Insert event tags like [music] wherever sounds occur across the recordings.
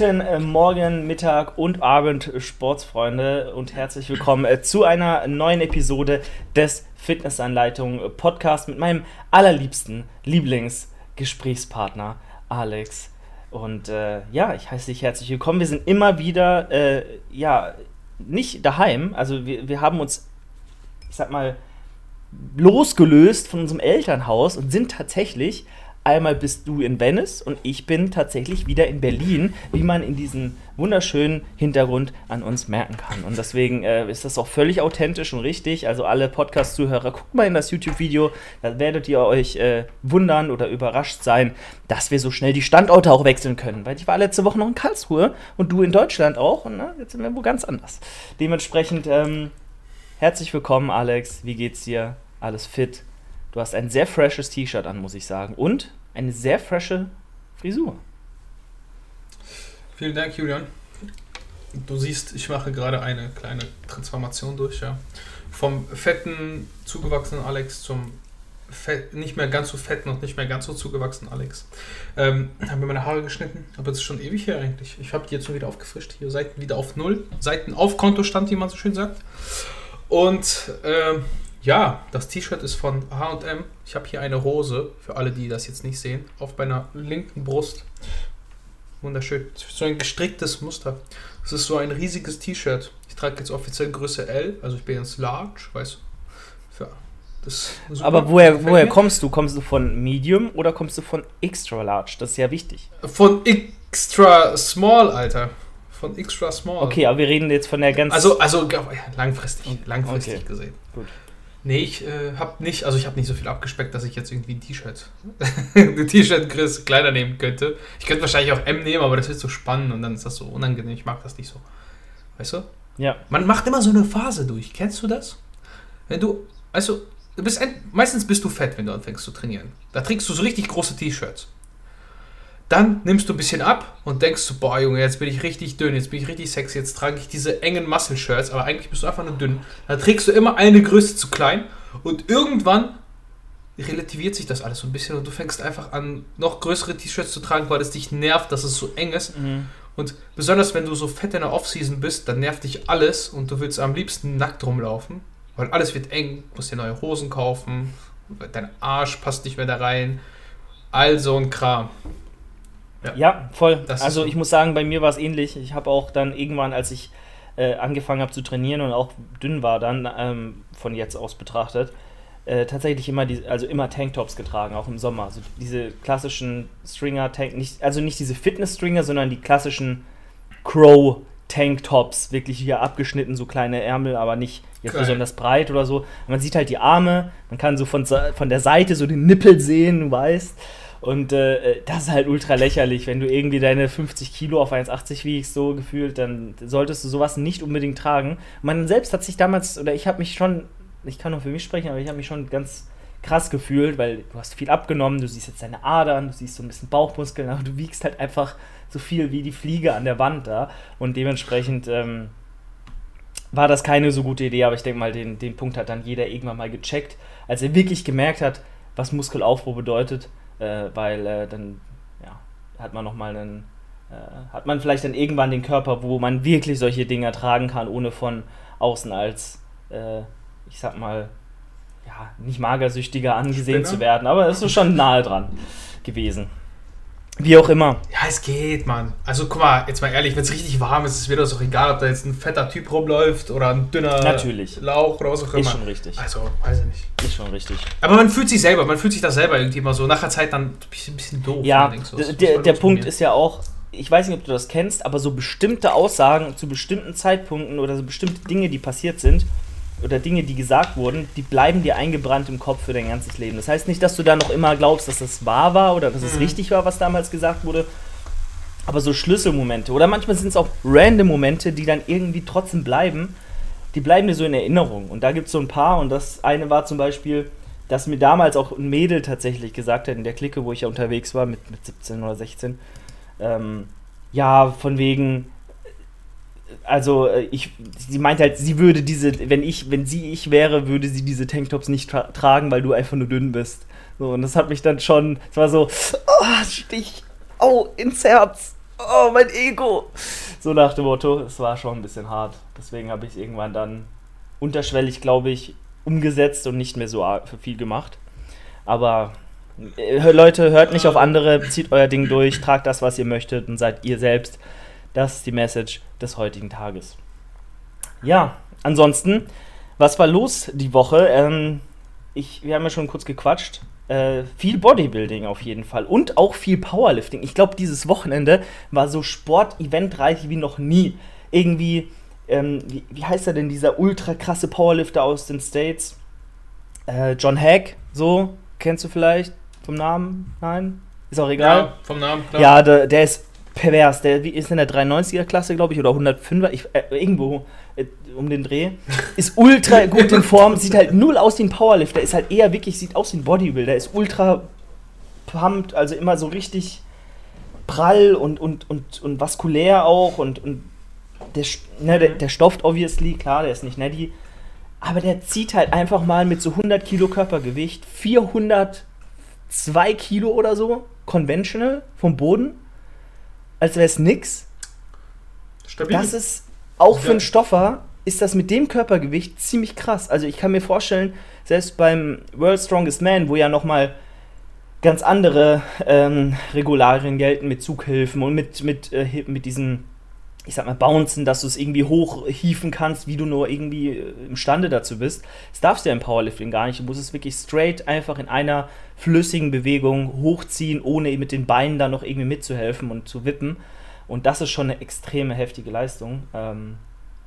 Guten äh, Morgen, Mittag und Abend, Sportsfreunde, und herzlich willkommen äh, zu einer neuen Episode des Fitnessanleitung Podcast mit meinem allerliebsten Lieblingsgesprächspartner Alex. Und äh, ja, ich heiße dich herzlich willkommen. Wir sind immer wieder, äh, ja, nicht daheim. Also wir, wir haben uns, ich sag mal, losgelöst von unserem Elternhaus und sind tatsächlich Einmal bist du in Venice und ich bin tatsächlich wieder in Berlin, wie man in diesem wunderschönen Hintergrund an uns merken kann. Und deswegen äh, ist das auch völlig authentisch und richtig. Also alle Podcast-Zuhörer, guckt mal in das YouTube-Video, da werdet ihr euch äh, wundern oder überrascht sein, dass wir so schnell die Standorte auch wechseln können. Weil ich war letzte Woche noch in Karlsruhe und du in Deutschland auch und na, jetzt sind wir wo ganz anders. Dementsprechend ähm, herzlich willkommen, Alex. Wie geht's dir? Alles fit? Du hast ein sehr freshes T-Shirt an, muss ich sagen. Und eine sehr frische Frisur. Vielen Dank, Julian. Du siehst, ich mache gerade eine kleine Transformation durch, ja. Vom fetten, zugewachsenen Alex zum fett, nicht mehr ganz so fetten und nicht mehr ganz so zugewachsenen Alex. Ähm, haben mir meine Haare geschnitten, aber das ist schon ewig her eigentlich. Ich habe die jetzt schon wieder aufgefrischt. Hier Seiten wieder auf Null. Seiten auf Kontostand, wie man so schön sagt. Und ähm, ja, das T-Shirt ist von HM. Ich habe hier eine Rose, für alle, die das jetzt nicht sehen, auf meiner linken Brust. Wunderschön. So ein gestricktes Muster. Es ist so ein riesiges T-Shirt. Ich trage jetzt offiziell Größe L, also ich bin jetzt large, weißt du. Aber woher, woher kommst du? Kommst du von Medium oder kommst du von Extra Large? Das ist ja wichtig. Von Extra Small, Alter. Von Extra Small. Okay, aber wir reden jetzt von der ganzen. Also, also langfristig, langfristig okay. gesehen. Gut. Nee, ich äh, habe nicht, also ich habe nicht so viel abgespeckt, dass ich jetzt irgendwie ein T-Shirt, [laughs] ein T-Shirt Chris kleiner nehmen könnte. Ich könnte wahrscheinlich auch M nehmen, aber das wird so spannend und dann ist das so unangenehm. Ich mag das nicht so. Weißt du? Ja. Man macht immer so eine Phase durch. Kennst du das? Wenn du, also, du bist ein, meistens bist du fett, wenn du anfängst zu trainieren. Da trägst du so richtig große T-Shirts. Dann nimmst du ein bisschen ab und denkst du, boah, Junge, jetzt bin ich richtig dünn, jetzt bin ich richtig sexy, jetzt trage ich diese engen Muscle-Shirts, aber eigentlich bist du einfach nur dünn. Dann trägst du immer eine Größe zu klein und irgendwann relativiert sich das alles so ein bisschen und du fängst einfach an, noch größere T-Shirts zu tragen, weil es dich nervt, dass es so eng ist. Mhm. Und besonders wenn du so fett in der Off-Season bist, dann nervt dich alles und du willst am liebsten nackt rumlaufen, weil alles wird eng, du musst dir neue Hosen kaufen, dein Arsch passt nicht mehr da rein, all so ein Kram. Ja, ja voll. also ich muss sagen, bei mir war es ähnlich. Ich habe auch dann irgendwann, als ich äh, angefangen habe zu trainieren und auch dünn war dann, ähm, von jetzt aus betrachtet, äh, tatsächlich immer die, also immer Tanktops getragen, auch im Sommer. Also diese klassischen Stringer-Tank, nicht, also nicht diese Fitness-Stringer, sondern die klassischen Crow Tanktops, wirklich hier abgeschnitten, so kleine Ärmel, aber nicht jetzt Geil. besonders breit oder so. Man sieht halt die Arme, man kann so von, von der Seite so den Nippel sehen, du weißt. Und äh, das ist halt ultra lächerlich. Wenn du irgendwie deine 50 Kilo auf 1,80 wiegst, so gefühlt, dann solltest du sowas nicht unbedingt tragen. Man selbst hat sich damals, oder ich habe mich schon, ich kann nur für mich sprechen, aber ich habe mich schon ganz krass gefühlt, weil du hast viel abgenommen, du siehst jetzt deine Adern, du siehst so ein bisschen Bauchmuskeln, aber du wiegst halt einfach so viel wie die Fliege an der Wand da. Und dementsprechend ähm, war das keine so gute Idee, aber ich denke mal, den, den Punkt hat dann jeder irgendwann mal gecheckt, als er wirklich gemerkt hat, was Muskelaufbau bedeutet äh, weil äh, dann ja, hat man nochmal einen, äh, hat man vielleicht dann irgendwann den Körper, wo man wirklich solche Dinger tragen kann, ohne von außen als, äh, ich sag mal, ja, nicht magersüchtiger angesehen Spinner. zu werden, aber es ist schon nahe dran gewesen. Wie auch immer. Ja, es geht, Mann. Also guck mal, jetzt mal ehrlich, wenn es richtig warm ist, ist mir das auch egal, ob da jetzt ein fetter Typ rumläuft oder ein dünner Natürlich. Lauch oder was auch immer. Ist schon richtig. Also, weiß ich nicht. Ist schon richtig. Aber man fühlt sich selber, man fühlt sich da selber irgendwie immer so nach der Zeit dann ein bisschen, ein bisschen doof. Ja, so, der, der Punkt ist ja auch, ich weiß nicht, ob du das kennst, aber so bestimmte Aussagen zu bestimmten Zeitpunkten oder so bestimmte Dinge, die passiert sind, oder Dinge, die gesagt wurden, die bleiben dir eingebrannt im Kopf für dein ganzes Leben. Das heißt nicht, dass du da noch immer glaubst, dass das wahr war oder dass es mhm. richtig war, was damals gesagt wurde. Aber so Schlüsselmomente oder manchmal sind es auch random Momente, die dann irgendwie trotzdem bleiben, die bleiben dir so in Erinnerung. Und da gibt es so ein paar und das eine war zum Beispiel, dass mir damals auch ein Mädel tatsächlich gesagt hat, in der Clique, wo ich ja unterwegs war, mit, mit 17 oder 16, ähm, ja, von wegen, also äh, ich, sie meint halt, sie würde diese, wenn ich, wenn sie ich wäre, würde sie diese Tanktops nicht tra tragen, weil du einfach nur dünn bist. So, und das hat mich dann schon, es war so, oh, Stich, oh, ins Herz. oh, mein Ego. So nach dem Motto, es war schon ein bisschen hart. Deswegen habe ich es irgendwann dann unterschwellig, glaube ich, umgesetzt und nicht mehr so viel gemacht. Aber äh, Leute, hört nicht auf andere, zieht euer Ding durch, tragt das, was ihr möchtet und seid ihr selbst. Das ist die Message des heutigen Tages. Ja, ansonsten, was war los die Woche? Ähm, ich, wir haben ja schon kurz gequatscht. Äh, viel Bodybuilding auf jeden Fall und auch viel Powerlifting. Ich glaube, dieses Wochenende war so Sport-Eventreich wie noch nie. Irgendwie, ähm, wie, wie, heißt er denn, dieser ultra krasse Powerlifter aus den States? Äh, John Hack, so, kennst du vielleicht vom Namen? Nein? Ist auch egal. Ja, vom Namen, klar. Ja, der, der ist pervers. Der ist in der 93er Klasse, glaube ich, oder 105er, ich, äh, irgendwo äh, um den Dreh. Ist ultra [laughs] gut in Form, sieht halt null aus wie ein Powerlifter, ist halt eher wirklich, sieht aus wie ein Bodybuilder, ist ultra pumped, also immer so richtig prall und, und, und, und vaskulär auch und, und der, ne, der, der stofft obviously, klar, der ist nicht netty, aber der zieht halt einfach mal mit so 100 Kilo Körpergewicht 402 Kilo oder so, conventional, vom Boden, als wäre es nix. Stabil. Das ist auch für einen Stoffer ist das mit dem Körpergewicht ziemlich krass. Also ich kann mir vorstellen, selbst beim World Strongest Man, wo ja noch mal ganz andere ähm, Regularien gelten mit Zughilfen und mit, mit, äh, mit diesen, ich sag mal, Bouncen, dass du es irgendwie hochhieven kannst, wie du nur irgendwie äh, imstande dazu bist. Das darfst du ja im Powerlifting gar nicht. Du musst es wirklich straight einfach in einer flüssigen Bewegung hochziehen, ohne mit den Beinen da noch irgendwie mitzuhelfen und zu wippen. Und das ist schon eine extreme heftige Leistung. Ähm,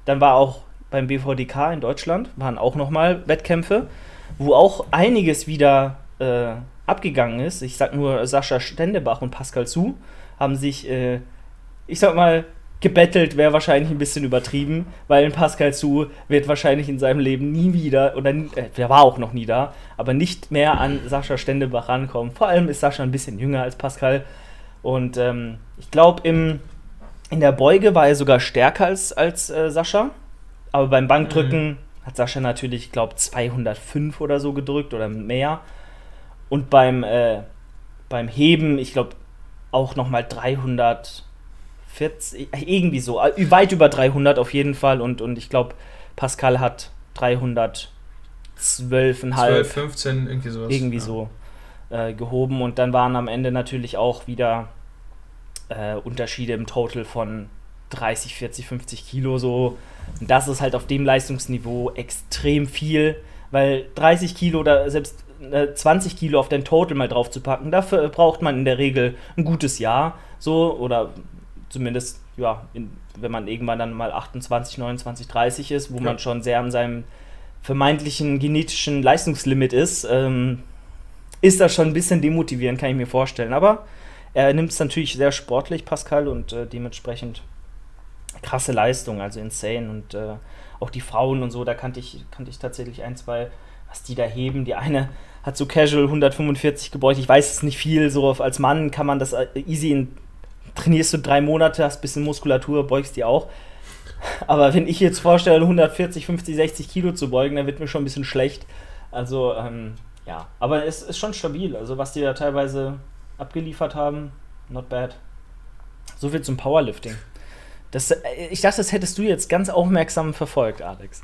dann war auch beim BVDK in Deutschland, waren auch nochmal Wettkämpfe, wo auch einiges wieder äh, abgegangen ist. Ich sag nur, Sascha Stendebach und Pascal Zu haben sich, äh, ich sag mal, gebettelt wäre wahrscheinlich ein bisschen übertrieben, weil Pascal Zu wird wahrscheinlich in seinem Leben nie wieder, oder äh, der war auch noch nie da, aber nicht mehr an Sascha Stendebach rankommen. Vor allem ist Sascha ein bisschen jünger als Pascal. Und ähm, ich glaube, in der Beuge war er sogar stärker als, als äh, Sascha. Aber beim Bankdrücken mhm. hat Sascha natürlich, ich glaube, 205 oder so gedrückt oder mehr. Und beim, äh, beim Heben, ich glaube, auch nochmal 340, irgendwie so, äh, weit über 300 auf jeden Fall. Und, und ich glaube, Pascal hat 312,5. 12, 15, irgendwie sowas. Irgendwie ja. so äh, gehoben. Und dann waren am Ende natürlich auch wieder äh, Unterschiede im Total von 30, 40, 50 Kilo so. Und das ist halt auf dem Leistungsniveau extrem viel, weil 30 Kilo oder selbst äh, 20 Kilo auf dein Total mal drauf zu packen, dafür braucht man in der Regel ein gutes Jahr, so oder zumindest, ja, in, wenn man irgendwann dann mal 28, 29, 30 ist, wo ja. man schon sehr an seinem vermeintlichen genetischen Leistungslimit ist, ähm, ist das schon ein bisschen demotivierend, kann ich mir vorstellen. Aber er nimmt es natürlich sehr sportlich, Pascal, und äh, dementsprechend krasse Leistung, also insane. Und äh, auch die Frauen und so, da kannte ich, kannte ich tatsächlich ein, zwei, was die da heben. Die eine hat so casual 145 gebeugt. Ich weiß es nicht viel, so als Mann kann man das äh, easy in, trainierst du drei Monate, hast ein bisschen Muskulatur, beugst die auch. Aber wenn ich jetzt vorstelle, 140, 50, 60 Kilo zu beugen, dann wird mir schon ein bisschen schlecht. Also, ähm, ja, aber es ist schon stabil. Also, was die da teilweise abgeliefert haben. Not bad. So viel zum Powerlifting. Das, äh, ich dachte, das hättest du jetzt ganz aufmerksam verfolgt, Alex.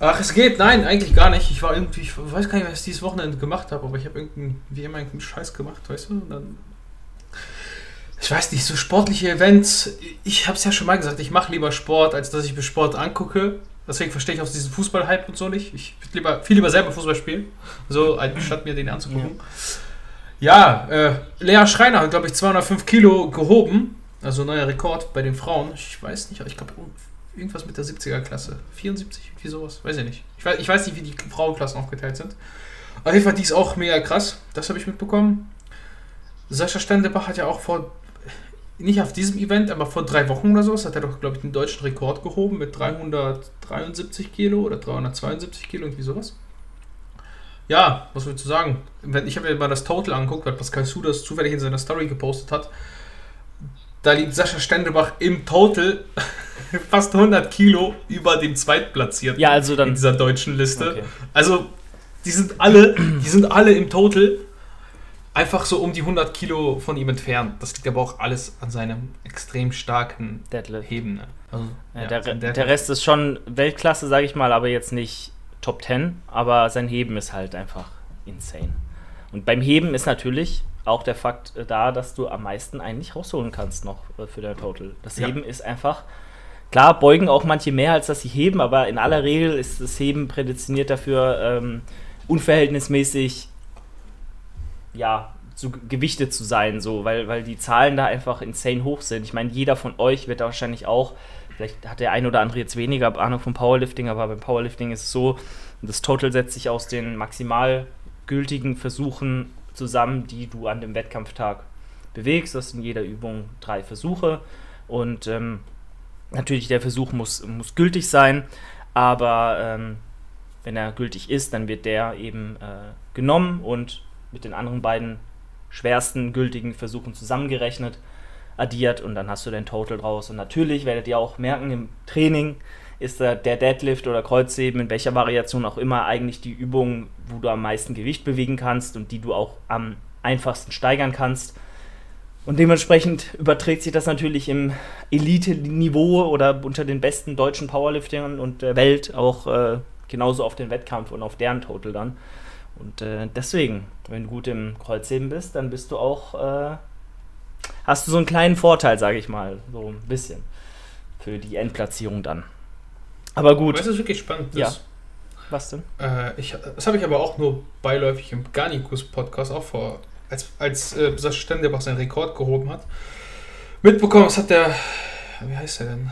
Ach, es geht, nein, eigentlich gar nicht. Ich war irgendwie, ich weiß gar nicht, was ich dieses Wochenende gemacht habe, aber ich habe irgendeinen, wie immer irgendeinen Scheiß gemacht, weißt du? Und dann, ich weiß nicht, so sportliche Events, ich habe es ja schon mal gesagt, ich mache lieber Sport, als dass ich mir Sport angucke. Deswegen verstehe ich auch diesen Fußball-Hype und so nicht. Ich würde lieber, viel lieber selber Fußball spielen, so, anstatt mir den anzugucken. Ja. Ja, äh, Lea Schreiner hat, glaube ich, 205 Kilo gehoben. Also neuer Rekord bei den Frauen. Ich weiß nicht, aber ich glaube, irgendwas mit der 70er-Klasse. 74, wie sowas. Weiß ich nicht. Ich weiß, ich weiß nicht, wie die Frauenklassen aufgeteilt sind. Auf jeden Fall, die ist auch mega krass. Das habe ich mitbekommen. Sascha Stendebach hat ja auch vor, nicht auf diesem Event, aber vor drei Wochen oder so, hat er doch, glaube ich, den deutschen Rekord gehoben mit 373 Kilo oder 372 Kilo, irgendwie sowas. Ja, was willst du sagen? Ich habe mir mal das Total angeguckt, weil Pascal Su das zufällig in seiner Story gepostet hat. Da liegt Sascha Stendelbach im Total [laughs] fast 100 Kilo über dem Zweitplatzierten ja, also dann, in dieser deutschen Liste. Okay. Also, die sind alle, die sind alle im Total. Einfach so um die 100 Kilo von ihm entfernt. Das liegt aber auch alles an seinem extrem starken Deadlift. Heben. Ne? Also, ja, ja, der, der Rest ist schon Weltklasse, sage ich mal, aber jetzt nicht Top 10. Aber sein Heben ist halt einfach insane. Und beim Heben ist natürlich auch der Fakt äh, da, dass du am meisten eigentlich rausholen kannst noch äh, für dein Total. Das ja. Heben ist einfach, klar, beugen auch manche mehr, als dass sie heben, aber in aller Regel ist das Heben prädestiniert dafür, ähm, unverhältnismäßig, ja, zu gewichtet zu sein, so, weil, weil die Zahlen da einfach insane hoch sind. Ich meine, jeder von euch wird da wahrscheinlich auch, vielleicht hat der ein oder andere jetzt weniger Ahnung vom Powerlifting, aber beim Powerlifting ist es so, das Total setzt sich aus den maximal gültigen Versuchen zusammen, die du an dem Wettkampftag bewegst. Das sind in jeder Übung drei Versuche und ähm, natürlich der Versuch muss, muss gültig sein, aber ähm, wenn er gültig ist, dann wird der eben äh, genommen und mit den anderen beiden schwersten gültigen Versuchen zusammengerechnet, addiert und dann hast du dein Total draus. Und natürlich werdet ihr auch merken, im Training ist der Deadlift oder Kreuzheben, in welcher Variation auch immer, eigentlich die Übung, wo du am meisten Gewicht bewegen kannst und die du auch am einfachsten steigern kannst. Und dementsprechend überträgt sich das natürlich im Elite-Niveau oder unter den besten deutschen Powerliftern und der Welt auch äh, genauso auf den Wettkampf und auf deren Total dann. Und äh, deswegen, wenn du gut im Kreuzheben bist, dann bist du auch, äh, hast du so einen kleinen Vorteil, sage ich mal, so ein bisschen für die Endplatzierung dann. Aber gut. Du, was wirklich spannend ist? Ja. Was denn? Äh, ich, das habe ich aber auch nur beiläufig im Garnikus-Podcast auch vor, als, als äh, Sascha Stendebach seinen Rekord gehoben hat, mitbekommen. Was hat der, wie heißt der denn?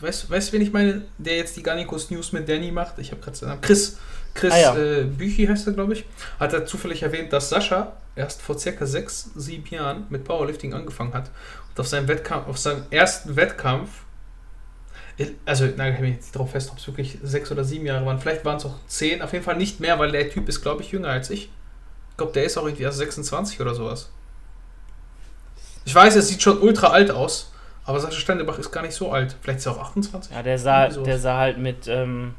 Weißt du, wen ich meine, der jetzt die Garnikus News mit Danny macht? Ich habe gerade seinen Namen. Chris. Chris ah, ja. äh, Büchi heißt er, glaube ich. Hat er zufällig erwähnt, dass Sascha erst vor circa sechs, sieben Jahren mit Powerlifting angefangen hat und auf seinem Wettkampf, auf seinem ersten Wettkampf also nagel ich mich jetzt nicht darauf fest, ob es wirklich sechs oder sieben Jahre waren. Vielleicht waren es auch zehn, auf jeden Fall nicht mehr, weil der Typ ist, glaube ich, jünger als ich. Ich glaube, der ist auch irgendwie erst 26 oder sowas. Ich weiß, er sieht schon ultra alt aus, aber Sascha Steinebach ist gar nicht so alt. Vielleicht ist er auch 28. Ja, der sah, der sah halt mit, ähm,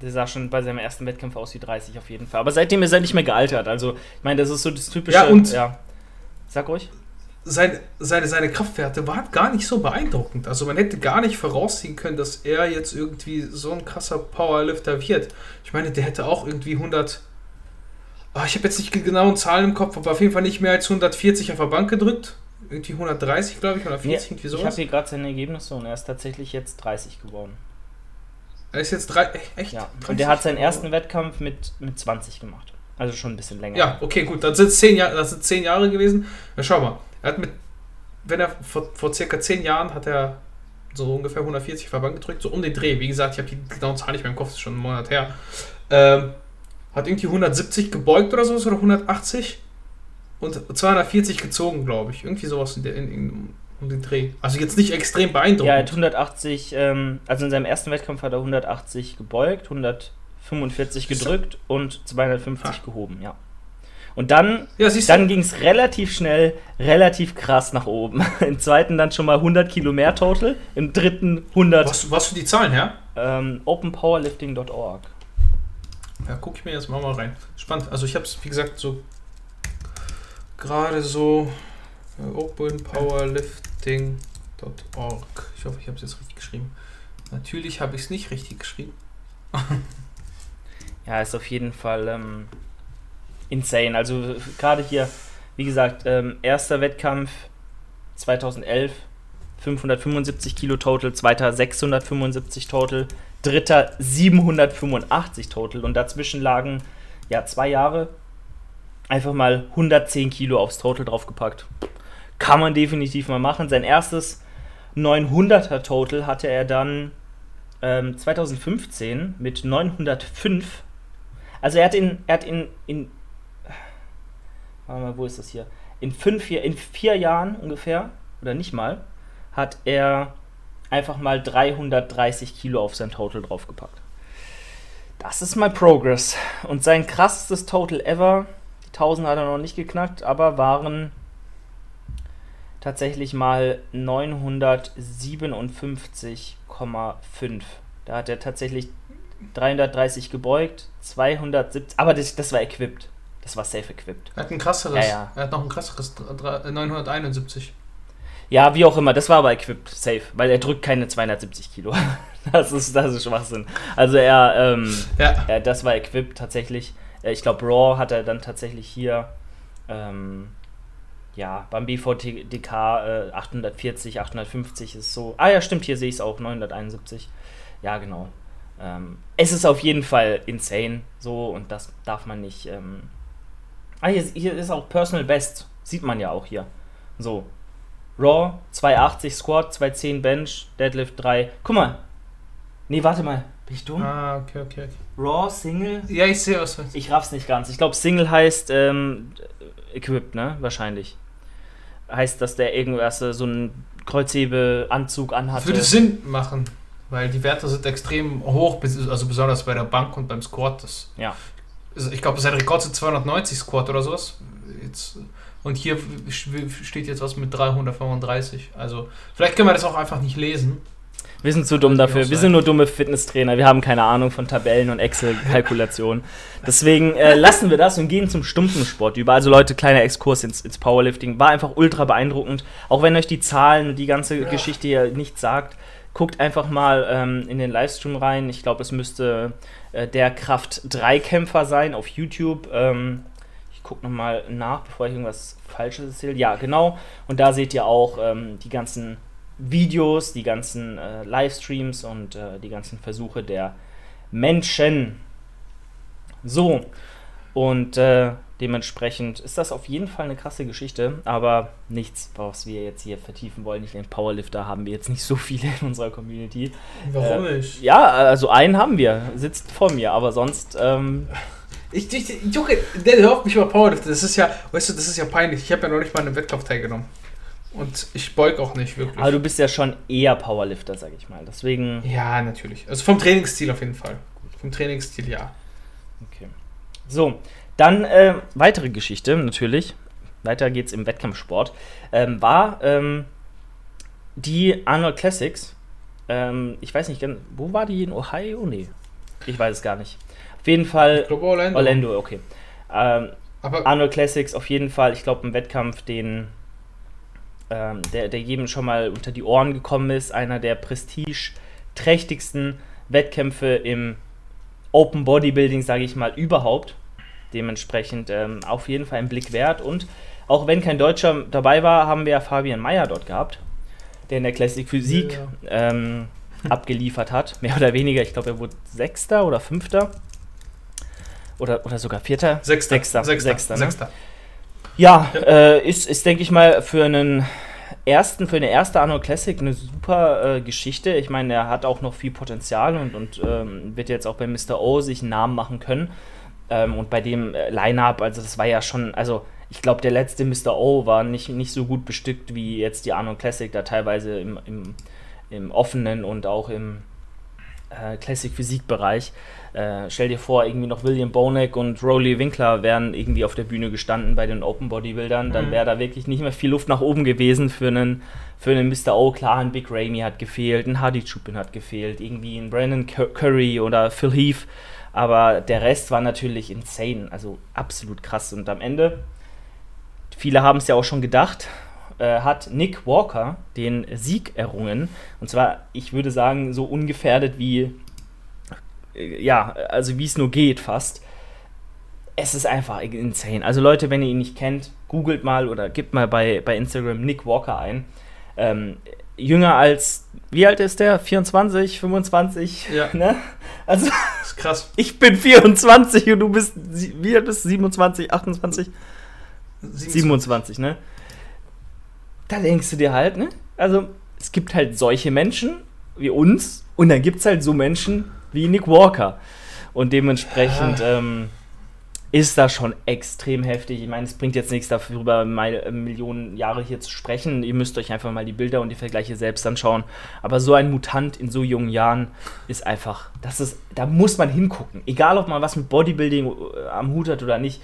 der sah schon bei seinem ersten Wettkampf aus wie 30 auf jeden Fall. Aber seitdem ist er nicht mehr gealtert. Also, ich meine, das ist so das typische. Ja, und ja. Sag ruhig seine, seine, seine Kraftwerte waren gar nicht so beeindruckend. Also man hätte gar nicht vorausziehen können, dass er jetzt irgendwie so ein krasser Powerlifter wird. Ich meine, der hätte auch irgendwie 100... Oh, ah, ich habe jetzt nicht die genauen Zahlen im Kopf, aber auf jeden Fall nicht mehr als 140 auf der Bank gedrückt. Irgendwie 130, glaube ich, 140, ja, irgendwie sowas. Ich habe hier gerade seine Ergebnisse und er ist tatsächlich jetzt 30 geworden. Er ist jetzt drei, echt? Ja. Und der hat seinen ersten Wettkampf mit, mit 20 gemacht. Also schon ein bisschen länger. Ja, okay, gut. Dann sind es 10 Jahre, das sind 10 Jahre gewesen. Na, schau mal. Er hat mit, wenn er vor, vor circa 10 Jahren hat er so ungefähr 140 Verband gedrückt, so um den Dreh. Wie gesagt, ich habe die genauen Zahlen nicht mehr im Kopf, das ist schon einen Monat her. Ähm, hat irgendwie 170 gebeugt oder sowas oder 180 und 240 gezogen, glaube ich. Irgendwie sowas in, der, in, in, um den Dreh. Also jetzt nicht extrem beeindruckend. Ja, er hat 180, ähm, also in seinem ersten Wettkampf hat er 180 gebeugt, 145 gedrückt so. und 250 ah. gehoben, ja. Und dann, ja, dann ging es relativ schnell, relativ krass nach oben. [laughs] Im zweiten dann schon mal 100 Kilo mehr total, im dritten 100. Was, was für die Zahlen, her? Ähm, openpowerlifting.org. Ja, gucke ich mir jetzt mal, mal rein. Spannend. Also ich habe es, wie gesagt, so gerade so äh, openpowerlifting.org. Ich hoffe, ich habe es jetzt richtig geschrieben. Natürlich habe ich es nicht richtig geschrieben. [laughs] ja, ist auf jeden Fall ähm, insane. Also gerade hier, wie gesagt, ähm, erster Wettkampf 2011, 575 Kilo Total, zweiter 675 Total, dritter 785 Total und dazwischen lagen ja zwei Jahre einfach mal 110 Kilo aufs Total draufgepackt. Kann man definitiv mal machen. Sein erstes 900er Total hatte er dann ähm, 2015 mit 905. Also er hat in, er hat in, in warte mal, wo ist das hier? In, fünf, in vier Jahren ungefähr, oder nicht mal, hat er einfach mal 330 Kilo auf sein Total draufgepackt. Das ist mal Progress. Und sein krassestes Total ever, die 1000 hat er noch nicht geknackt, aber waren tatsächlich mal 957,5. Da hat er tatsächlich 330 gebeugt, 270, aber das, das war equipped. Das war safe equipped. Er hat ein krasseres. Ja, ja. Er hat noch ein krasseres 971. Ja, wie auch immer, das war aber equipped, safe, weil er drückt keine 270 Kilo. [laughs] das ist, das ist Schwachsinn. Also er, ähm, ja. er das war equipped tatsächlich. Äh, ich glaube, Raw hat er dann tatsächlich hier, ähm, ja, beim BVDK äh, 840, 850 ist so. Ah ja, stimmt, hier sehe ich es auch, 971. Ja, genau. Ähm, es ist auf jeden Fall insane, so, und das darf man nicht. Ähm ah, hier, hier ist auch Personal Best, sieht man ja auch hier. So, Raw, 280 Squat, 210 Bench, Deadlift 3. Guck mal. Nee, warte mal. Bin ich dumm? Ah, okay, okay, okay. Raw, Single. Ja, ich sehe was. Ich raff's nicht ganz. Ich glaube, Single heißt ähm, Equipped, ne? Wahrscheinlich. Heißt, dass der irgendwas äh, so einen Kreuzhebeanzug anhat. Würde Sinn machen, weil die Werte sind extrem hoch, also besonders bei der Bank und beim Squat. Das ja. Ich glaube, sein Rekord sind 290 Squat oder sowas. Jetzt und hier steht jetzt was mit 335. Also, vielleicht können wir das auch einfach nicht lesen. Wir sind zu dumm dafür. Wir sind nur dumme Fitnesstrainer. Wir haben keine Ahnung von Tabellen und Excel-Kalkulationen. Deswegen äh, lassen wir das und gehen zum stumpfen Sport über. Also Leute, kleiner Exkurs ins, ins, Powerlifting. War einfach ultra beeindruckend. Auch wenn euch die Zahlen und die ganze ja. Geschichte hier nichts sagt, guckt einfach mal ähm, in den Livestream rein. Ich glaube, es müsste äh, der Kraft-3-Kämpfer sein auf YouTube. Ähm, gucke nochmal nach, bevor ich irgendwas Falsches erzähle. Ja, genau. Und da seht ihr auch ähm, die ganzen Videos, die ganzen äh, Livestreams und äh, die ganzen Versuche der Menschen. So, und äh, dementsprechend ist das auf jeden Fall eine krasse Geschichte, aber nichts, was wir jetzt hier vertiefen wollen. Ich denke, Powerlifter haben wir jetzt nicht so viele in unserer Community. Warum äh, nicht? Ja, also einen haben wir, sitzt vor mir, aber sonst. Ähm, ich, ich, Junge, der hört mich über Powerlifter. Das ist ja, weißt du, das ist ja peinlich. Ich habe ja noch nicht mal einen Wettkampf teilgenommen. Und ich beug auch nicht wirklich. Aber du bist ja schon eher Powerlifter, sag ich mal. Deswegen. Ja, natürlich. Also vom Trainingsstil auf jeden Fall. Vom Trainingsstil ja. Okay. So, dann äh, weitere Geschichte natürlich. Weiter geht's im Wettkampfsport. Ähm, war ähm, die Arnold Classics. Ähm, ich weiß nicht, wo war die in Ohio? Nee. Ich weiß es gar nicht. Auf jeden Fall. Ich glaube Orlando. Orlando, okay. Ähm, Aber Arnold Classics auf jeden Fall, ich glaube, ein Wettkampf, den ähm, der, der jedem schon mal unter die Ohren gekommen ist. Einer der prestigeträchtigsten Wettkämpfe im Open Bodybuilding, sage ich mal, überhaupt. Dementsprechend ähm, auf jeden Fall ein Blick wert. Und auch wenn kein Deutscher dabei war, haben wir ja Fabian Meyer dort gehabt, der in der Classic Physik ja. ähm, abgeliefert hat. Mehr oder weniger, ich glaube, er wurde Sechster oder Fünfter. Oder, oder sogar Vierter? Sechster. Sechster. Sechster. Sechster, ne? Sechster. Ja. Äh, ist, ist denke ich mal, für einen ersten, für eine erste Arnold Classic eine super äh, Geschichte. Ich meine, er hat auch noch viel Potenzial und, und ähm, wird jetzt auch bei Mr. O sich einen Namen machen können. Ähm, und bei dem äh, Line-Up, also das war ja schon, also ich glaube, der letzte Mr. O war nicht, nicht so gut bestückt wie jetzt die Arnold Classic, da teilweise im, im, im offenen und auch im äh, Classic Physik Bereich. Äh, stell dir vor, irgendwie noch William Bonek und Rowley Winkler wären irgendwie auf der Bühne gestanden bei den Open Bodybuildern, mhm. dann wäre da wirklich nicht mehr viel Luft nach oben gewesen für einen, für einen Mr. O. Klar, ein Big Ramey hat gefehlt, ein Hardy Chupin hat gefehlt, irgendwie ein Brandon Curry oder Phil Heath, aber der Rest war natürlich insane, also absolut krass und am Ende, viele haben es ja auch schon gedacht, äh, hat Nick Walker den Sieg errungen. Und zwar, ich würde sagen, so ungefährdet wie, äh, ja, also wie es nur geht fast. Es ist einfach insane. Also Leute, wenn ihr ihn nicht kennt, googelt mal oder gebt mal bei, bei Instagram Nick Walker ein. Ähm, jünger als, wie alt ist der? 24, 25? Ja. [laughs] Ne? Also, das ist krass. [laughs] Ich bin 24 und du bist, wie alt bist du? 27, 28? 27, 27 ne? Da denkst du dir halt, ne? Also, es gibt halt solche Menschen wie uns und dann gibt es halt so Menschen wie Nick Walker. Und dementsprechend ah. ähm, ist das schon extrem heftig. Ich meine, es bringt jetzt nichts darüber, mal, äh, Millionen Jahre hier zu sprechen. Ihr müsst euch einfach mal die Bilder und die Vergleiche selbst anschauen. Aber so ein Mutant in so jungen Jahren ist einfach, das ist, da muss man hingucken. Egal, ob man was mit Bodybuilding äh, am Hut hat oder nicht.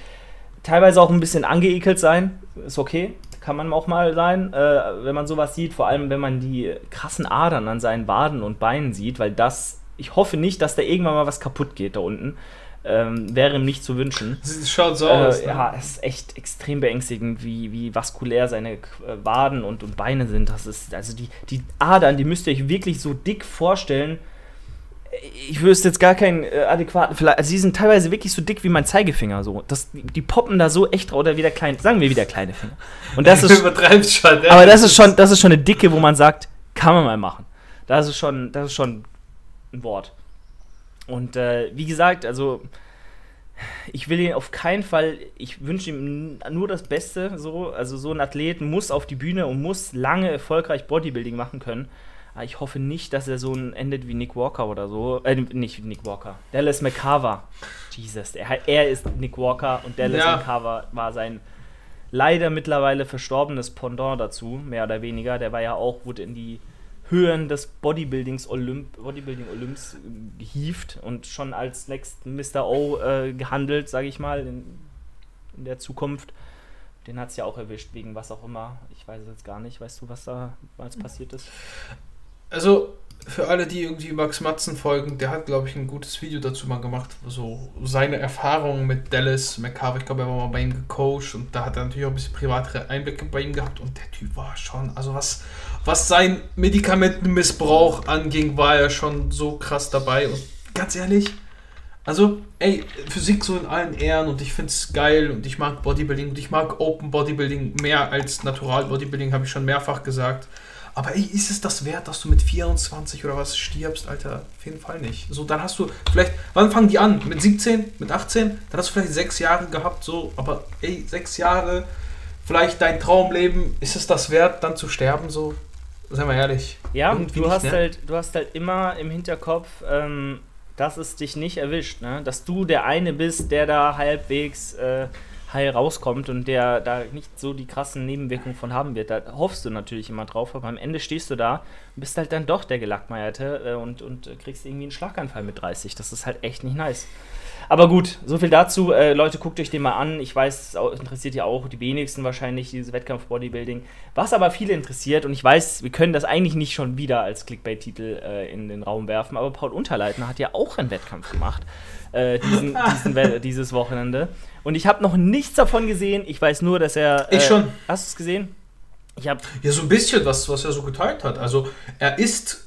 Teilweise auch ein bisschen angeekelt sein, ist okay kann man auch mal sein, äh, wenn man sowas sieht, vor allem wenn man die krassen Adern an seinen Waden und Beinen sieht, weil das, ich hoffe nicht, dass da irgendwann mal was kaputt geht da unten. ähm, wäre ihm nicht zu wünschen. [laughs] Das schaut so äh, aus. Ne? Ja, es ist echt extrem beängstigend, wie, wie vaskulär seine äh, Waden und, und Beine sind. Das ist, also die, die Adern, die müsst ihr euch wirklich so dick vorstellen. Ich wüsste jetzt gar keinen äh, adäquaten, vielleicht, also die sind teilweise wirklich so dick wie mein Zeigefinger. So. Das, die poppen da so echt oder wie der kleine, sagen wir wie der kleine Finger. Und das ist, [laughs] schon, ja. Aber das ist schon, das ist schon eine Dicke, wo man sagt, kann man mal machen. Das ist schon, das ist schon ein Wort. Und äh, wie gesagt, also ich will ihn auf keinen Fall, ich wünsche ihm nur das Beste. So. Also so ein Athlet muss auf die Bühne und muss lange erfolgreich Bodybuilding machen können. Aber ich hoffe nicht, dass er so ein endet wie Nick Walker oder so. Äh, nicht wie Nick Walker. Dallas McCarver. Jesus, er, er ist Nick Walker und Dallas ja. McCarver war sein leider mittlerweile verstorbenes Pendant dazu, mehr oder weniger. Der war ja auch, wurde in die Höhen des Bodybuildings Olymp, Bodybuilding Olymps gehievt und schon als Next Mr. O äh, gehandelt, sage ich mal, in, in, der Zukunft. Den hat es ja auch erwischt, wegen was auch immer. Ich weiß es jetzt gar nicht. Weißt du, was da damals passiert ist? Also, für alle, die irgendwie Max Matzen folgen, der hat, glaube ich, ein gutes Video dazu mal gemacht, so seine Erfahrungen mit Dallas McCarver. Ich glaube, er war mal bei ihm gecoacht und da hat er natürlich auch ein bisschen privatere Einblicke bei ihm gehabt und der Typ war schon, also was, was sein Medikamentenmissbrauch anging, war er schon so krass dabei und ganz ehrlich, also, ey, Physik so in allen Ehren und ich finde es geil und ich mag Bodybuilding und ich mag Open Bodybuilding mehr als Natural Bodybuilding, habe ich schon mehrfach gesagt. Aber ey, ist es das wert, dass du mit 24 oder was stirbst, Alter? Auf jeden Fall nicht. So, dann hast du vielleicht, wann fangen die an? Mit 17, mit 18? Dann hast du vielleicht sechs Jahre gehabt, so, aber ey, sechs Jahre, vielleicht dein Traumleben, ist es das wert, dann zu sterben, so? Seien wir ehrlich. Ja, du hast, ne? halt, du hast halt immer im Hinterkopf, ähm, dass es dich nicht erwischt, ne? Dass du der eine bist, der da halbwegs. Äh, heil rauskommt und der da nicht so die krassen Nebenwirkungen von haben wird. Da hoffst du natürlich immer drauf, aber am Ende stehst du da und bist halt dann doch der Gelackmeierte äh, und, und kriegst irgendwie einen Schlaganfall mit 30. Das ist halt echt nicht nice. Aber gut, so viel dazu. Äh, Leute, guckt euch den mal an. Ich weiß, es interessiert ja auch die wenigsten wahrscheinlich, dieses Wettkampf-Bodybuilding. Was aber viele interessiert, und ich weiß, wir können das eigentlich nicht schon wieder als Clickbait-Titel äh, in den Raum werfen, aber Paul Unterleitner hat ja auch einen Wettkampf gemacht, äh, diesen, [laughs] diesen dieses Wochenende. Und ich habe noch nichts davon gesehen. Ich weiß nur, dass er. ich schon. Hast du es gesehen? Ich habe. Ja, so ein bisschen, was, was er so geteilt hat. Also, er ist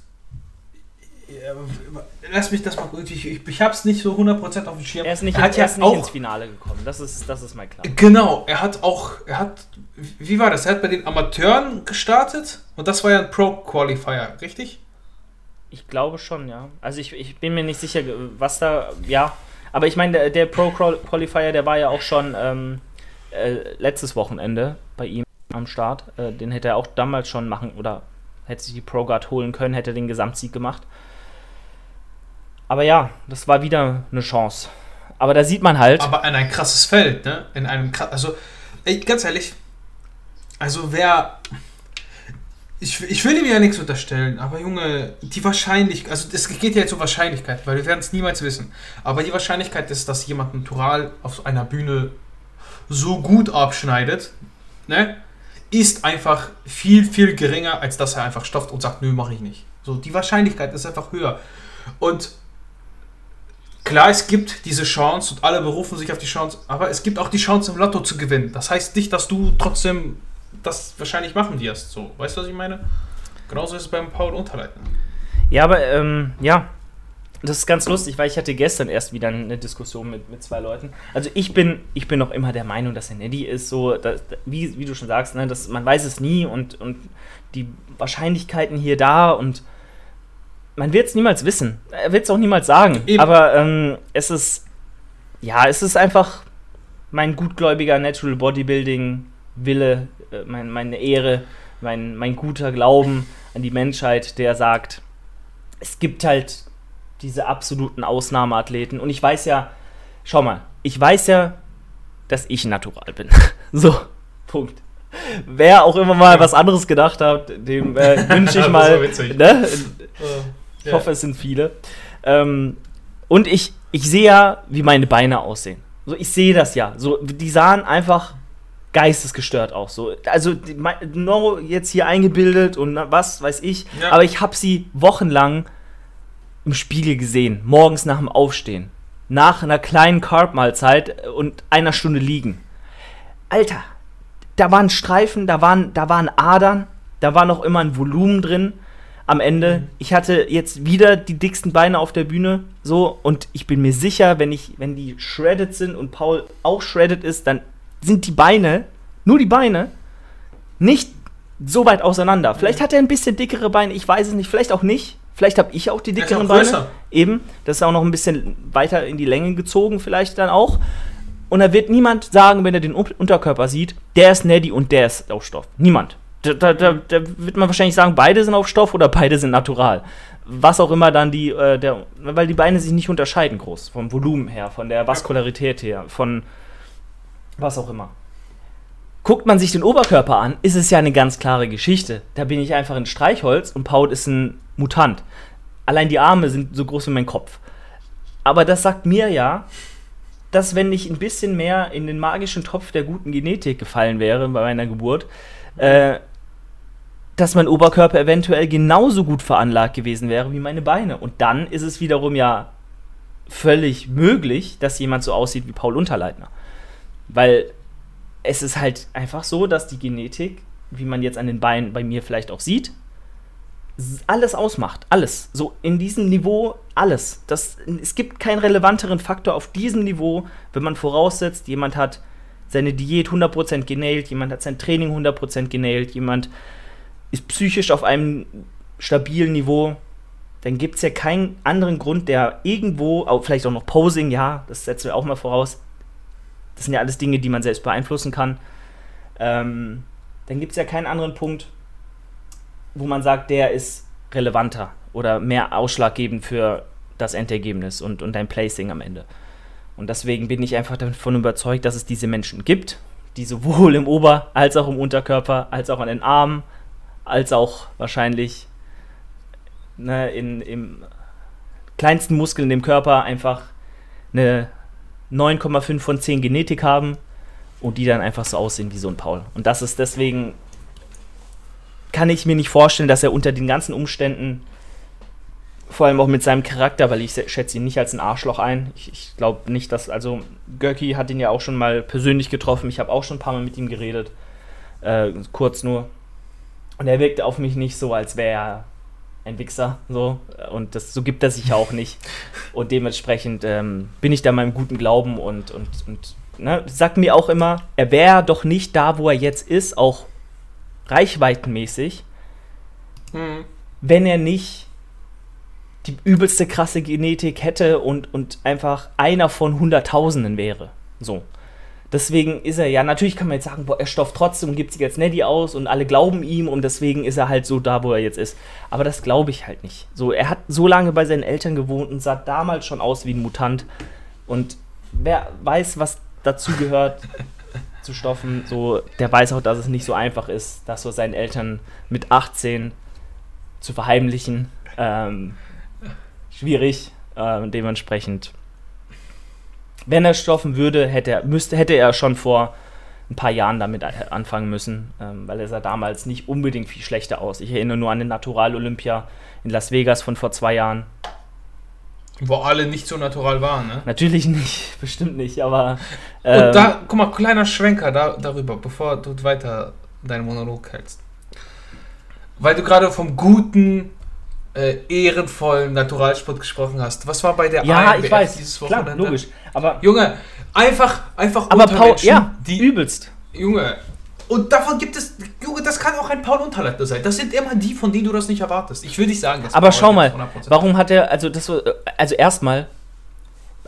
lass mich das mal gut. Ich, ich, ich habe es nicht so 100% auf dem Schirm. Er ist nicht, er hat ja nicht auch, ins Finale gekommen. Das ist, das ist mal klar. Genau, er hat auch, er hat, wie war das? Er hat bei den Amateuren gestartet und das war ja ein Pro-Qualifier, richtig? Ich glaube schon, ja. Also ich, ich bin mir nicht sicher, was da, ja. Aber ich meine, der, der Pro-Qualifier, der war ja auch schon ähm, äh, letztes Wochenende bei ihm am Start. Äh, den hätte er auch damals schon machen oder hätte sich die Pro Guard holen können, hätte den Gesamtsieg gemacht. Aber ja, das war wieder eine Chance. Aber da sieht man halt. Aber in ein krasses Feld, ne? In einem also, ey, ganz ehrlich, also wer. Ich, ich will ihm ja nichts unterstellen, aber Junge, die Wahrscheinlichkeit, also es geht ja jetzt um Wahrscheinlichkeit, weil wir werden es niemals wissen. Aber die Wahrscheinlichkeit ist, dass jemand natural auf einer Bühne so gut abschneidet, ne? Ist einfach viel, viel geringer, als dass er einfach stofft und sagt, nö, mache ich nicht. So, die Wahrscheinlichkeit ist einfach höher. Und Klar, es gibt diese Chance und alle berufen sich auf die Chance, aber es gibt auch die Chance im Lotto zu gewinnen. Das heißt nicht, dass du trotzdem das wahrscheinlich machen wirst. So, weißt du, was ich meine? Genauso ist es beim Paul Unterleitner. Ja, aber ähm, ja, das ist ganz lustig, weil ich hatte gestern erst wieder eine Diskussion mit, mit zwei Leuten. Also ich bin, ich bin noch immer der Meinung, dass er Neddy ist so, dass, wie, wie du schon sagst, ne, dass man weiß es nie und, und die Wahrscheinlichkeiten hier da und man wird es niemals wissen. Er wird es auch niemals sagen. Eben. Aber ähm, es ist, ja, es ist einfach mein gutgläubiger Natural Bodybuilding Wille, äh, mein, meine Ehre, mein, mein guter Glauben an die Menschheit, der sagt, es gibt halt diese absoluten Ausnahmeathleten. Und ich weiß ja, schau mal, ich weiß ja, dass ich natural bin. [laughs] so, Punkt. Wer auch immer mal was anderes gedacht hat, dem äh, wünsche ich [laughs] mal. Ne? Ich hoffe, es sind viele. Ähm, und ich, ich sehe ja, wie meine Beine aussehen. So, ich sehe das ja. So, die sahen einfach geistesgestört aus. So, also Neuro jetzt hier eingebildet und was weiß ich. Ja. Aber ich habe sie wochenlang im Spiegel gesehen, morgens nach dem Aufstehen. nach einer kleinen Carb-Mahlzeit und einer Stunde liegen. Alter, da waren Streifen, da waren, da waren Adern, da war noch immer ein Volumen drin am Ende. Mhm. Ich hatte jetzt wieder die dicksten Beine auf der Bühne, so, und ich bin mir sicher, wenn ich, wenn die shredded sind und Paul auch shredded ist, dann sind die Beine, nur die Beine, nicht so weit auseinander. Vielleicht hat er ein bisschen dickere Beine, ich weiß es nicht, vielleicht auch nicht. Vielleicht habe ich auch die dickeren auch Beine. Eben, das ist auch noch ein bisschen weiter in die Länge gezogen, vielleicht dann auch. Und da wird niemand sagen, wenn er den Unterkörper sieht, der ist Neddy und der ist auf Stoff. Niemand. Da, da, da, da, wird man wahrscheinlich sagen, beide sind auf Stoff oder beide sind natural. Was auch immer dann die, äh, der, weil die Beine sich nicht unterscheiden groß, vom Volumen her, von der Vaskularität her, von was auch immer. Guckt man sich den Oberkörper an, ist es ja eine ganz klare Geschichte. Da bin ich einfach ein Streichholz und Paul ist ein Mutant. Allein die Arme sind so groß wie mein Kopf. Aber das sagt mir ja, dass wenn ich ein bisschen mehr in den magischen Topf der guten Genetik gefallen wäre bei meiner Geburt, äh, dass mein Oberkörper eventuell genauso gut veranlagt gewesen wäre wie meine Beine. Und dann ist es wiederum ja völlig möglich, dass jemand so aussieht wie Paul Unterleitner. Weil es ist halt einfach so, dass die Genetik, wie man jetzt an den Beinen bei mir vielleicht auch sieht, alles ausmacht. Alles. So in diesem Niveau alles. Das, es gibt keinen relevanteren Faktor auf diesem Niveau, wenn man voraussetzt, jemand hat seine Diät 100% genailt, jemand hat sein Training 100% genailt, jemand ist psychisch auf einem stabilen Niveau, dann gibt es ja keinen anderen Grund, der irgendwo, auch vielleicht auch noch Posing, ja, das setzen wir auch mal voraus. Das sind ja alles Dinge, die man selbst beeinflussen kann. Ähm, dann gibt es ja keinen anderen Punkt, wo man sagt, der ist relevanter oder mehr ausschlaggebend für das Endergebnis und, und dein Placing am Ende. Und deswegen bin ich einfach davon überzeugt, dass es diese Menschen gibt, die sowohl im Ober- als auch im Unterkörper, als auch an den Armen, als auch wahrscheinlich ne, in, im kleinsten Muskel in dem Körper einfach eine 9,5 von 10 Genetik haben und die dann einfach so aussehen wie so ein Paul. Und das ist deswegen, kann ich mir nicht vorstellen, dass er unter den ganzen Umständen, vor allem auch mit seinem Charakter, weil ich schätze ihn nicht als ein Arschloch ein. Ich, ich glaube nicht, dass, also Görki hat ihn ja auch schon mal persönlich getroffen. Ich habe auch schon ein paar Mal mit ihm geredet. Äh, kurz nur. Und er wirkte auf mich nicht so, als wäre er ein Wichser. So. Und das, so gibt er sich auch nicht. [laughs] Und dementsprechend ähm, bin ich da meinem guten Glauben und, und, und ne, sagt mir auch immer, er wäre doch nicht da, wo er jetzt ist, auch reichweitenmäßig, hm. wenn er nicht die übelste krasse Genetik hätte und, und einfach einer von Hunderttausenden wäre. So. Deswegen ist er ja, natürlich kann man jetzt sagen, boah, er stofft trotzdem und gibt sich als Neddy aus und alle glauben ihm und deswegen ist er halt so da, wo er jetzt ist. Aber das glaube ich halt nicht. So, er hat so lange bei seinen Eltern gewohnt und sah damals schon aus wie ein Mutant. Und wer weiß, was dazu gehört [laughs] zu stoffen, so, der weiß auch, dass es nicht so einfach ist, das so seinen Eltern mit 18 zu verheimlichen. Ähm, schwierig. Äh, dementsprechend wenn er stoffen würde, hätte er, müsste, hätte er schon vor ein paar Jahren damit anfangen müssen, ähm, weil er sah damals nicht unbedingt viel schlechter aus. Ich erinnere nur an den Natural Olympia in Las Vegas von vor zwei Jahren. Wo alle nicht so natural waren, ne? Natürlich nicht, [laughs] bestimmt nicht, aber. Ähm, Und da, guck mal, kleiner Schwenker da, darüber, bevor du weiter deinen Monolog hältst. Weil du gerade vom guten äh, ehrenvollen Naturalsport gesprochen hast. Was war bei der ja, ANBF ich weiß. dieses Wochenende? Klar, logisch. Aber Junge, einfach, einfach aber Paul, ja, die übelst. Junge. Und davon gibt es, Junge, das kann auch ein Paul Unterleiter sein. Das sind immer die, von denen du das nicht erwartest. Ich will nicht sagen, dass Aber schau mal, warum hat er, also das, also erstmal,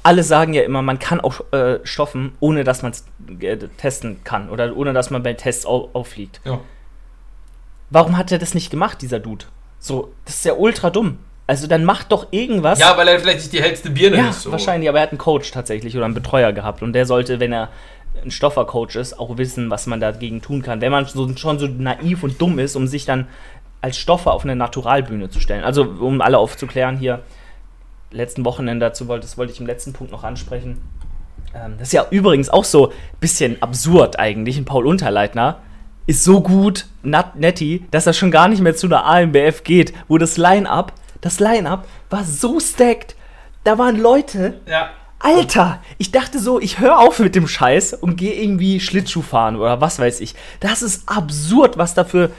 alle sagen ja immer, man kann auch äh, stoffen, ohne dass man es äh, testen kann oder ohne dass man bei Tests au auffliegt. Ja. Warum hat er das nicht gemacht, dieser Dude? So, das ist ja ultra dumm. Also dann macht doch irgendwas. Ja, weil er vielleicht nicht die hellste Birne ja, ist. So. wahrscheinlich, aber er hat einen Coach tatsächlich oder einen Betreuer gehabt und der sollte, wenn er ein Stoffercoach ist, auch wissen, was man dagegen tun kann. Wenn man so, schon so naiv und dumm ist, um sich dann als Stoffer auf eine Naturalbühne zu stellen. Also, um alle aufzuklären hier, letzten Wochenende dazu wollte, das wollte ich im letzten Punkt noch ansprechen. Ähm, das ist ja übrigens auch so ein bisschen absurd eigentlich, ein Paul Unterleitner ist so gut, Netty, dass er schon gar nicht mehr zu einer AMBF geht, wo das Line-Up, das Line-Up war so stacked. Da waren Leute, ja. Alter, ich dachte so, ich höre auf mit dem Scheiß und gehe irgendwie Schlittschuh fahren oder was weiß ich. Das ist absurd, was dafür,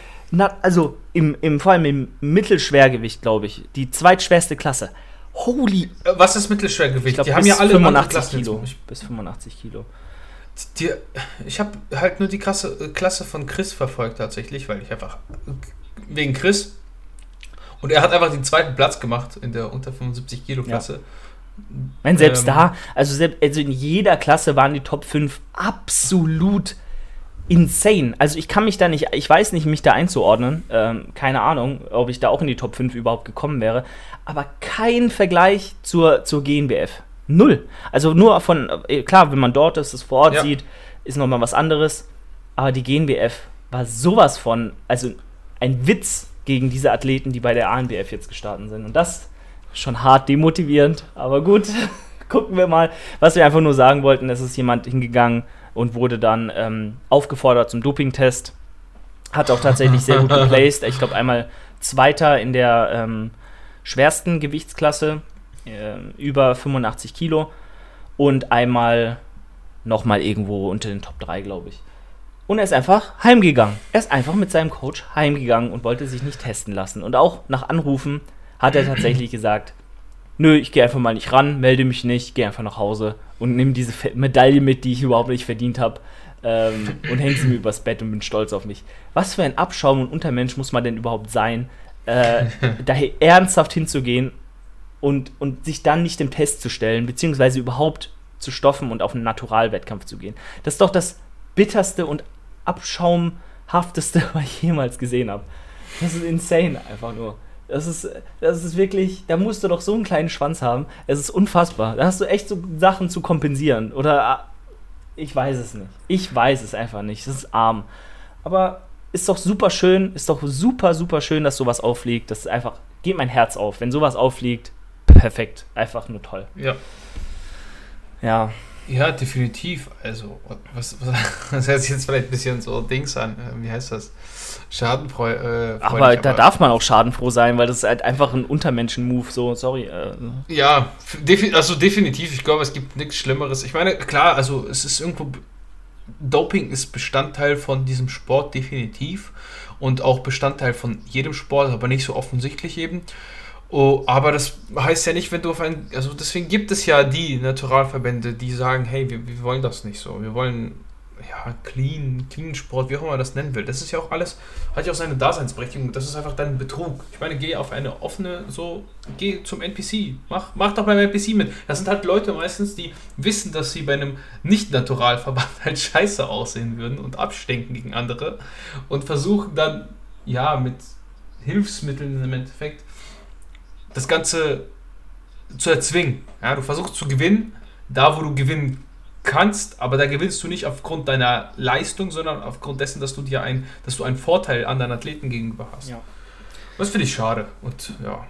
also im, im, vor allem im Mittelschwergewicht, glaube ich, die zweitschwerste Klasse. Holy. Äh, was ist Mittelschwergewicht? Glaub, die haben ja alle 85 Kilo. Bis 85 Kilo. Die, ich habe halt nur die Klasse, äh, Klasse von Chris verfolgt tatsächlich, weil ich einfach wegen Chris und er hat einfach den zweiten Platz gemacht in der unter 75 Kilo Klasse. Ja. Mein, selbst ähm, da, also, selbst, also in jeder Klasse waren die Top 5 absolut insane. Also ich kann mich da nicht, ich weiß nicht, mich da einzuordnen. Ähm, keine Ahnung, ob ich da auch in die Top 5 überhaupt gekommen wäre. Aber kein Vergleich zur, zur GNBF. Null. Also nur von, äh, klar, wenn man dort ist, es vor Ort ja. sieht, ist nochmal was anderes. Aber die GNBF war sowas von, also ein Witz gegen diese Athleten, die bei der ANBF jetzt gestartet sind. Und das schon hart demotivierend, aber gut. [laughs] Gucken wir mal. Was wir einfach nur sagen wollten, es ist jemand hingegangen und wurde dann ähm, aufgefordert zum Dopingtest. Hat auch tatsächlich sehr gut [laughs] geplaced. Ich glaube, einmal Zweiter in der ähm, schwersten Gewichtsklasse, äh, über 85 Kilo. Und einmal nochmal irgendwo unter den Top 3, glaube ich. Und er ist einfach heimgegangen. Er ist einfach mit seinem Coach heimgegangen und wollte sich nicht testen lassen. Und auch nach Anrufen hat er tatsächlich [clears throat] gesagt, nö, ich gehe einfach mal nicht ran, melde mich nicht, gehe einfach nach Hause und nehme diese Medaille mit, die ich überhaupt nicht verdient habe. Ähm, und hänge sie mir übers Bett und bin stolz auf mich. Was für ein Abschaum und Untermensch muss man denn überhaupt sein, äh, [laughs] daher ernsthaft hinzugehen und, und sich dann nicht dem Test zu stellen, beziehungsweise überhaupt zu stoffen und auf einen Naturalwettkampf zu gehen. Das ist doch das bitterste und abschaumhafteste, [laughs] was ich jemals gesehen habe. Das ist insane, einfach nur. Das ist, das ist wirklich, da musst du doch so einen kleinen Schwanz haben. Es ist unfassbar. Da hast du echt so Sachen zu kompensieren. Oder ah, ich weiß es nicht. Ich weiß es einfach nicht. Das ist arm. Aber ist doch super schön, ist doch super, super schön, dass sowas aufliegt. Das ist einfach, geht mein Herz auf. Wenn sowas aufliegt, perfekt. Einfach nur toll. Ja. Ja. Ja, definitiv. Also, was, was, [laughs] das sich jetzt vielleicht ein bisschen so Dings an. Wie heißt das? Schadenfreudig. Äh, aber da darf man auch schadenfroh sein, weil das ist halt einfach ein Untermenschen-Move, so, sorry. Äh. Ja, defi also definitiv. Ich glaube, es gibt nichts Schlimmeres. Ich meine, klar, also es ist irgendwo. Doping ist Bestandteil von diesem Sport definitiv und auch Bestandteil von jedem Sport, aber nicht so offensichtlich eben. Oh, aber das heißt ja nicht, wenn du auf ein. Also deswegen gibt es ja die Naturalverbände, die sagen, hey, wir, wir wollen das nicht so. Wir wollen ja, clean, clean Sport, wie auch immer man das nennen will. Das ist ja auch alles, hat ja auch seine Daseinsberechtigung. Das ist einfach dann Betrug. Ich meine, geh auf eine offene, so, geh zum NPC. Mach, mach doch beim NPC mit. Das sind halt Leute meistens, die wissen, dass sie bei einem Nicht-Naturalverband [laughs] halt scheiße aussehen würden und abstenken gegen andere und versuchen dann, ja, mit Hilfsmitteln im Endeffekt das Ganze zu erzwingen. Ja, du versuchst zu gewinnen, da wo du gewinnen kannst, aber da gewinnst du nicht aufgrund deiner Leistung, sondern aufgrund dessen, dass du dir ein, dass du einen Vorteil anderen Athleten gegenüber hast. Ja. Das finde ich schade und ja.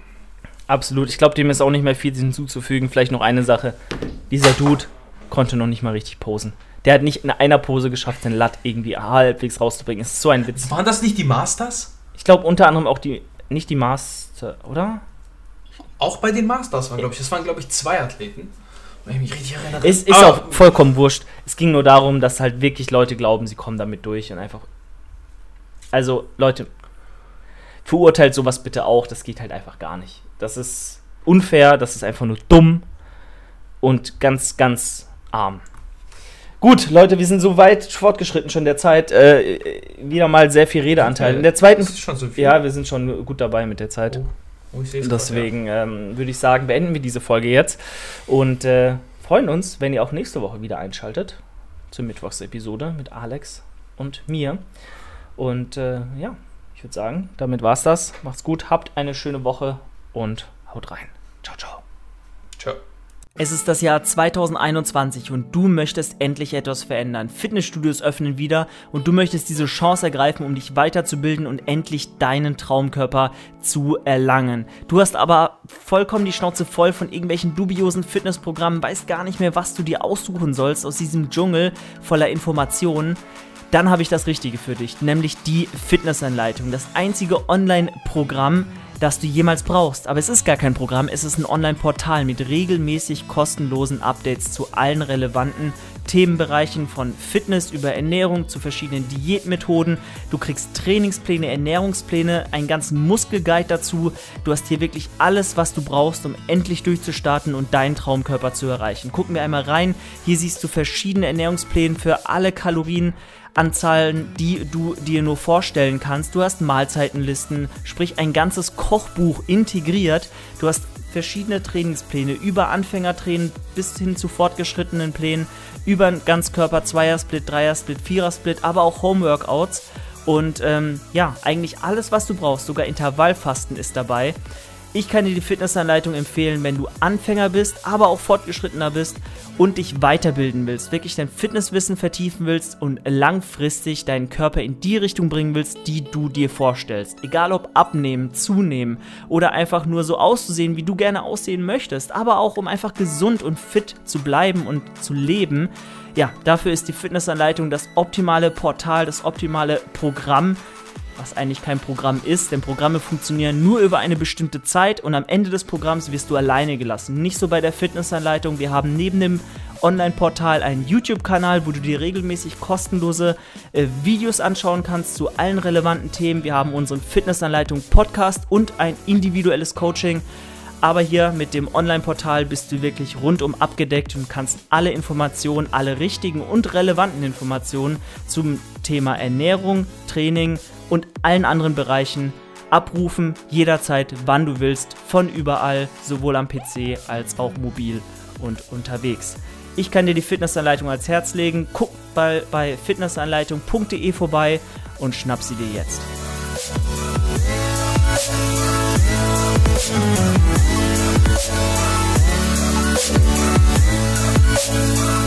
Absolut. Ich glaube, dem ist auch nicht mehr viel hinzuzufügen. Vielleicht noch eine Sache. Dieser Dude konnte noch nicht mal richtig posen. Der hat nicht in einer Pose geschafft, den Latt irgendwie halbwegs rauszubringen. Es ist so ein Witz. Waren das nicht die Masters? Ich glaube unter anderem auch die, nicht die Master, oder? Auch bei den Masters waren, glaube ich. Das waren, glaube ich, zwei Athleten. Wenn ich mich richtig erinnere. Es ist ah. auch vollkommen wurscht. Es ging nur darum, dass halt wirklich Leute glauben, sie kommen damit durch und einfach. Also, Leute, verurteilt sowas bitte auch. Das geht halt einfach gar nicht. Das ist unfair, das ist einfach nur dumm und ganz, ganz arm. Gut, Leute, wir sind so weit fortgeschritten schon der Zeit. Äh, wieder mal sehr viel Redeanteil. In der zweiten. So ja, wir sind schon gut dabei mit der Zeit. Oh. Oh, Deswegen ja. ähm, würde ich sagen, beenden wir diese Folge jetzt und äh, freuen uns, wenn ihr auch nächste Woche wieder einschaltet zur Mittwochsepisode mit Alex und mir. Und äh, ja, ich würde sagen, damit war's das. Macht's gut, habt eine schöne Woche und haut rein. Ciao, ciao. Ciao. Es ist das Jahr 2021 und du möchtest endlich etwas verändern. Fitnessstudios öffnen wieder und du möchtest diese Chance ergreifen, um dich weiterzubilden und endlich deinen Traumkörper zu erlangen. Du hast aber vollkommen die Schnauze voll von irgendwelchen dubiosen Fitnessprogrammen, weißt gar nicht mehr, was du dir aussuchen sollst aus diesem Dschungel voller Informationen dann habe ich das Richtige für dich, nämlich die Fitnessanleitung. Das einzige Online-Programm, das du jemals brauchst. Aber es ist gar kein Programm, es ist ein Online-Portal mit regelmäßig kostenlosen Updates zu allen relevanten Themenbereichen von Fitness über Ernährung zu verschiedenen Diätmethoden. Du kriegst Trainingspläne, Ernährungspläne, einen ganzen Muskelguide dazu. Du hast hier wirklich alles, was du brauchst, um endlich durchzustarten und deinen Traumkörper zu erreichen. Gucken wir einmal rein. Hier siehst du verschiedene Ernährungspläne für alle Kalorien. Anzahlen, die du dir nur vorstellen kannst. Du hast Mahlzeitenlisten, sprich ein ganzes Kochbuch integriert. Du hast verschiedene Trainingspläne, über Anfängertraining bis hin zu fortgeschrittenen Plänen, über Ganzkörper, Zweiersplit, Dreiersplit, Vierersplit, aber auch Homeworkouts. Und ähm, ja, eigentlich alles, was du brauchst, sogar Intervallfasten ist dabei. Ich kann dir die Fitnessanleitung empfehlen, wenn du Anfänger bist, aber auch fortgeschrittener bist und dich weiterbilden willst, wirklich dein Fitnesswissen vertiefen willst und langfristig deinen Körper in die Richtung bringen willst, die du dir vorstellst. Egal ob abnehmen, zunehmen oder einfach nur so auszusehen, wie du gerne aussehen möchtest, aber auch um einfach gesund und fit zu bleiben und zu leben. Ja, dafür ist die Fitnessanleitung das optimale Portal, das optimale Programm was eigentlich kein Programm ist, denn Programme funktionieren nur über eine bestimmte Zeit und am Ende des Programms wirst du alleine gelassen. Nicht so bei der Fitnessanleitung. Wir haben neben dem Online-Portal einen YouTube-Kanal, wo du dir regelmäßig kostenlose äh, Videos anschauen kannst zu allen relevanten Themen. Wir haben unseren Fitnessanleitung Podcast und ein individuelles Coaching. Aber hier mit dem Online-Portal bist du wirklich rundum abgedeckt und kannst alle Informationen, alle richtigen und relevanten Informationen zum Thema Ernährung, Training, und allen anderen Bereichen abrufen, jederzeit, wann du willst, von überall, sowohl am PC als auch mobil und unterwegs. Ich kann dir die Fitnessanleitung ans Herz legen. Guck bei, bei fitnessanleitung.de vorbei und schnapp sie dir jetzt. Musik